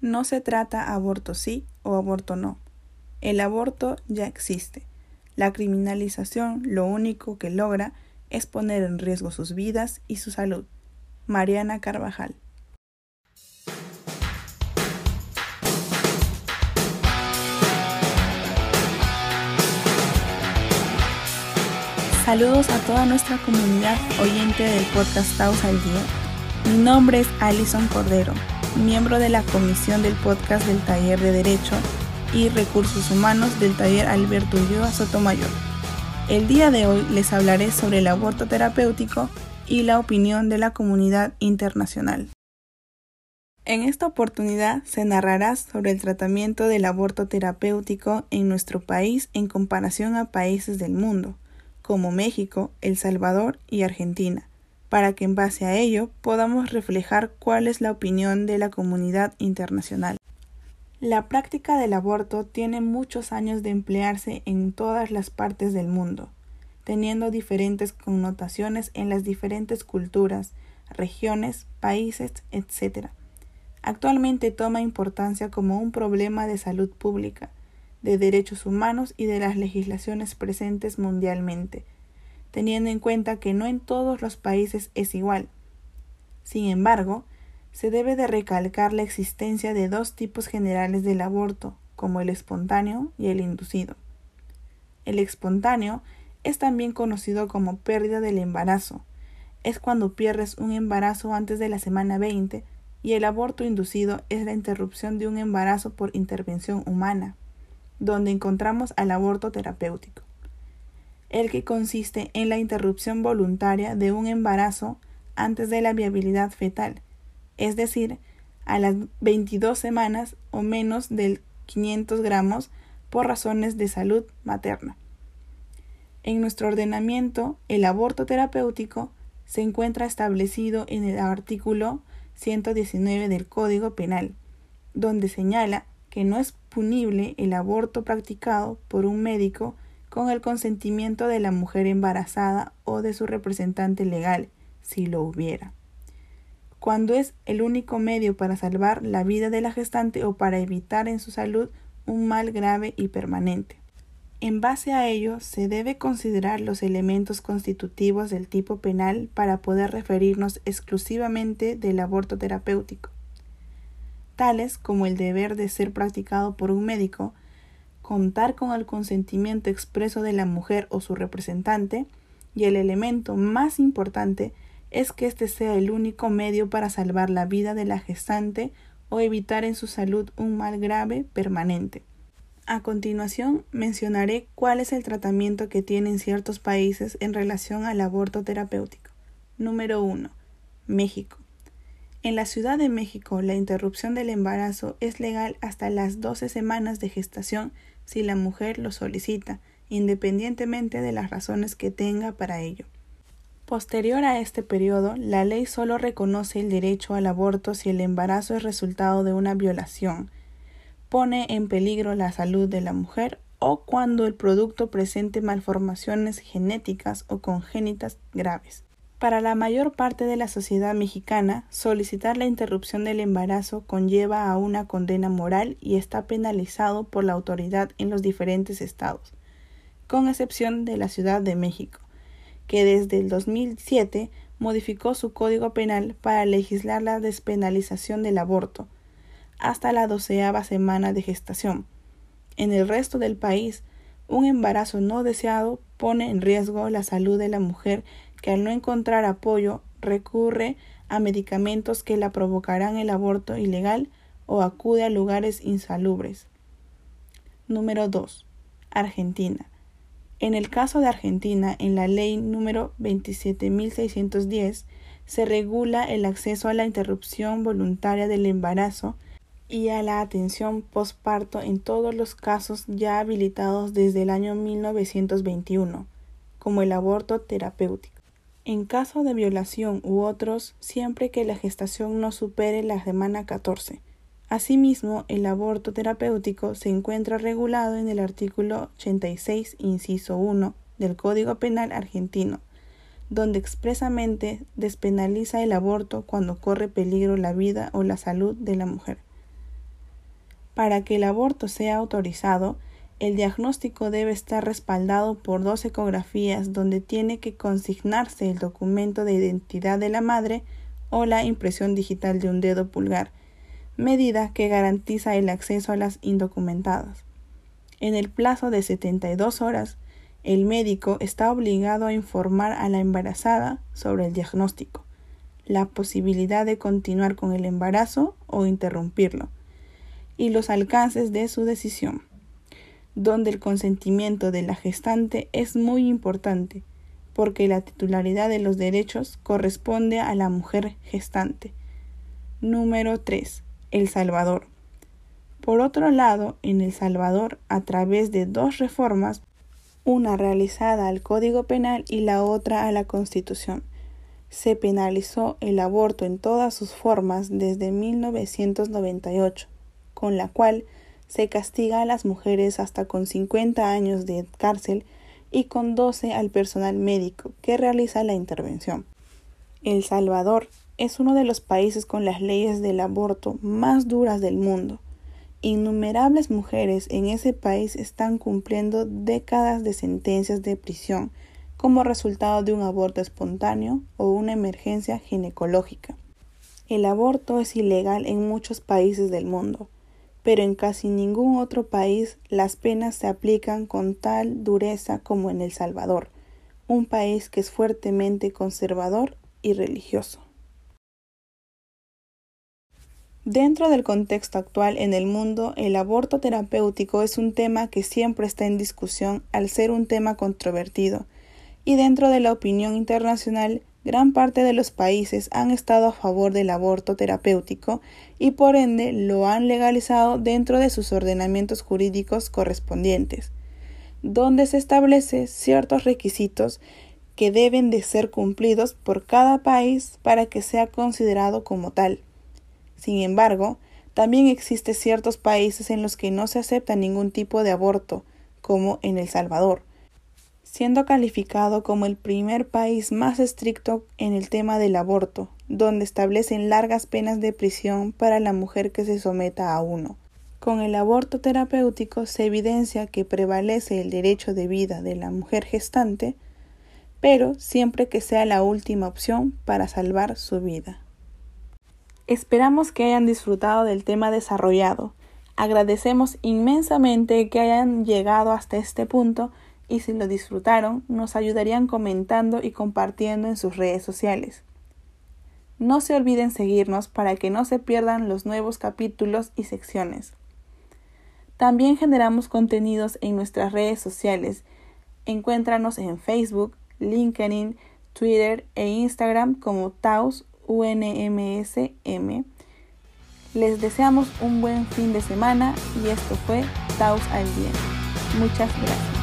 no se trata aborto sí o aborto no. El aborto ya existe. La criminalización lo único que logra es poner en riesgo sus vidas y su salud. Mariana Carvajal. Saludos a toda nuestra comunidad oyente del podcast Taos al Día. Mi nombre es Alison Cordero, miembro de la comisión del podcast del Taller de Derecho y Recursos Humanos del Taller Alberto Ulloa Sotomayor. El día de hoy les hablaré sobre el aborto terapéutico y la opinión de la comunidad internacional. En esta oportunidad se narrará sobre el tratamiento del aborto terapéutico en nuestro país en comparación a países del mundo, como México, El Salvador y Argentina, para que en base a ello podamos reflejar cuál es la opinión de la comunidad internacional. La práctica del aborto tiene muchos años de emplearse en todas las partes del mundo, teniendo diferentes connotaciones en las diferentes culturas, regiones, países, etc. Actualmente toma importancia como un problema de salud pública, de derechos humanos y de las legislaciones presentes mundialmente, teniendo en cuenta que no en todos los países es igual. Sin embargo, se debe de recalcar la existencia de dos tipos generales del aborto, como el espontáneo y el inducido. El espontáneo es también conocido como pérdida del embarazo. Es cuando pierdes un embarazo antes de la semana 20 y el aborto inducido es la interrupción de un embarazo por intervención humana, donde encontramos al aborto terapéutico, el que consiste en la interrupción voluntaria de un embarazo antes de la viabilidad fetal es decir, a las 22 semanas o menos del 500 gramos por razones de salud materna. En nuestro ordenamiento, el aborto terapéutico se encuentra establecido en el artículo 119 del Código Penal, donde señala que no es punible el aborto practicado por un médico con el consentimiento de la mujer embarazada o de su representante legal, si lo hubiera cuando es el único medio para salvar la vida de la gestante o para evitar en su salud un mal grave y permanente. En base a ello, se debe considerar los elementos constitutivos del tipo penal para poder referirnos exclusivamente del aborto terapéutico, tales como el deber de ser practicado por un médico, contar con el consentimiento expreso de la mujer o su representante, y el elemento más importante es que este sea el único medio para salvar la vida de la gestante o evitar en su salud un mal grave permanente. A continuación mencionaré cuál es el tratamiento que tienen ciertos países en relación al aborto terapéutico. Número 1. México. En la Ciudad de México, la interrupción del embarazo es legal hasta las 12 semanas de gestación si la mujer lo solicita, independientemente de las razones que tenga para ello. Posterior a este periodo, la ley solo reconoce el derecho al aborto si el embarazo es resultado de una violación, pone en peligro la salud de la mujer o cuando el producto presente malformaciones genéticas o congénitas graves. Para la mayor parte de la sociedad mexicana, solicitar la interrupción del embarazo conlleva a una condena moral y está penalizado por la autoridad en los diferentes estados, con excepción de la Ciudad de México que desde el 2007 modificó su código penal para legislar la despenalización del aborto hasta la doceava semana de gestación. En el resto del país, un embarazo no deseado pone en riesgo la salud de la mujer que al no encontrar apoyo recurre a medicamentos que la provocarán el aborto ilegal o acude a lugares insalubres. Número 2. Argentina. En el caso de Argentina, en la ley número 27.610 se regula el acceso a la interrupción voluntaria del embarazo y a la atención postparto en todos los casos ya habilitados desde el año 1921, como el aborto terapéutico. En caso de violación u otros, siempre que la gestación no supere la semana 14. Asimismo, el aborto terapéutico se encuentra regulado en el artículo 86, inciso 1 del Código Penal argentino, donde expresamente despenaliza el aborto cuando corre peligro la vida o la salud de la mujer. Para que el aborto sea autorizado, el diagnóstico debe estar respaldado por dos ecografías donde tiene que consignarse el documento de identidad de la madre o la impresión digital de un dedo pulgar, medida que garantiza el acceso a las indocumentadas. En el plazo de 72 horas, el médico está obligado a informar a la embarazada sobre el diagnóstico, la posibilidad de continuar con el embarazo o interrumpirlo, y los alcances de su decisión donde el consentimiento de la gestante es muy importante, porque la titularidad de los derechos corresponde a la mujer gestante. Número 3. El Salvador. Por otro lado, en El Salvador, a través de dos reformas, una realizada al Código Penal y la otra a la Constitución, se penalizó el aborto en todas sus formas desde 1998, con la cual se castiga a las mujeres hasta con 50 años de cárcel y con 12 al personal médico que realiza la intervención. El Salvador es uno de los países con las leyes del aborto más duras del mundo. Innumerables mujeres en ese país están cumpliendo décadas de sentencias de prisión como resultado de un aborto espontáneo o una emergencia ginecológica. El aborto es ilegal en muchos países del mundo pero en casi ningún otro país las penas se aplican con tal dureza como en El Salvador, un país que es fuertemente conservador y religioso. Dentro del contexto actual en el mundo, el aborto terapéutico es un tema que siempre está en discusión al ser un tema controvertido, y dentro de la opinión internacional gran parte de los países han estado a favor del aborto terapéutico y por ende lo han legalizado dentro de sus ordenamientos jurídicos correspondientes, donde se establece ciertos requisitos que deben de ser cumplidos por cada país para que sea considerado como tal. Sin embargo, también existen ciertos países en los que no se acepta ningún tipo de aborto, como en El Salvador, siendo calificado como el primer país más estricto en el tema del aborto, donde establecen largas penas de prisión para la mujer que se someta a uno. Con el aborto terapéutico se evidencia que prevalece el derecho de vida de la mujer gestante, pero siempre que sea la última opción para salvar su vida. Esperamos que hayan disfrutado del tema desarrollado. Agradecemos inmensamente que hayan llegado hasta este punto y si lo disfrutaron, nos ayudarían comentando y compartiendo en sus redes sociales. No se olviden seguirnos para que no se pierdan los nuevos capítulos y secciones. También generamos contenidos en nuestras redes sociales. Encuéntranos en Facebook, LinkedIn, Twitter e Instagram como Taos UNMSM. Les deseamos un buen fin de semana y esto fue Taos al Día. Muchas gracias.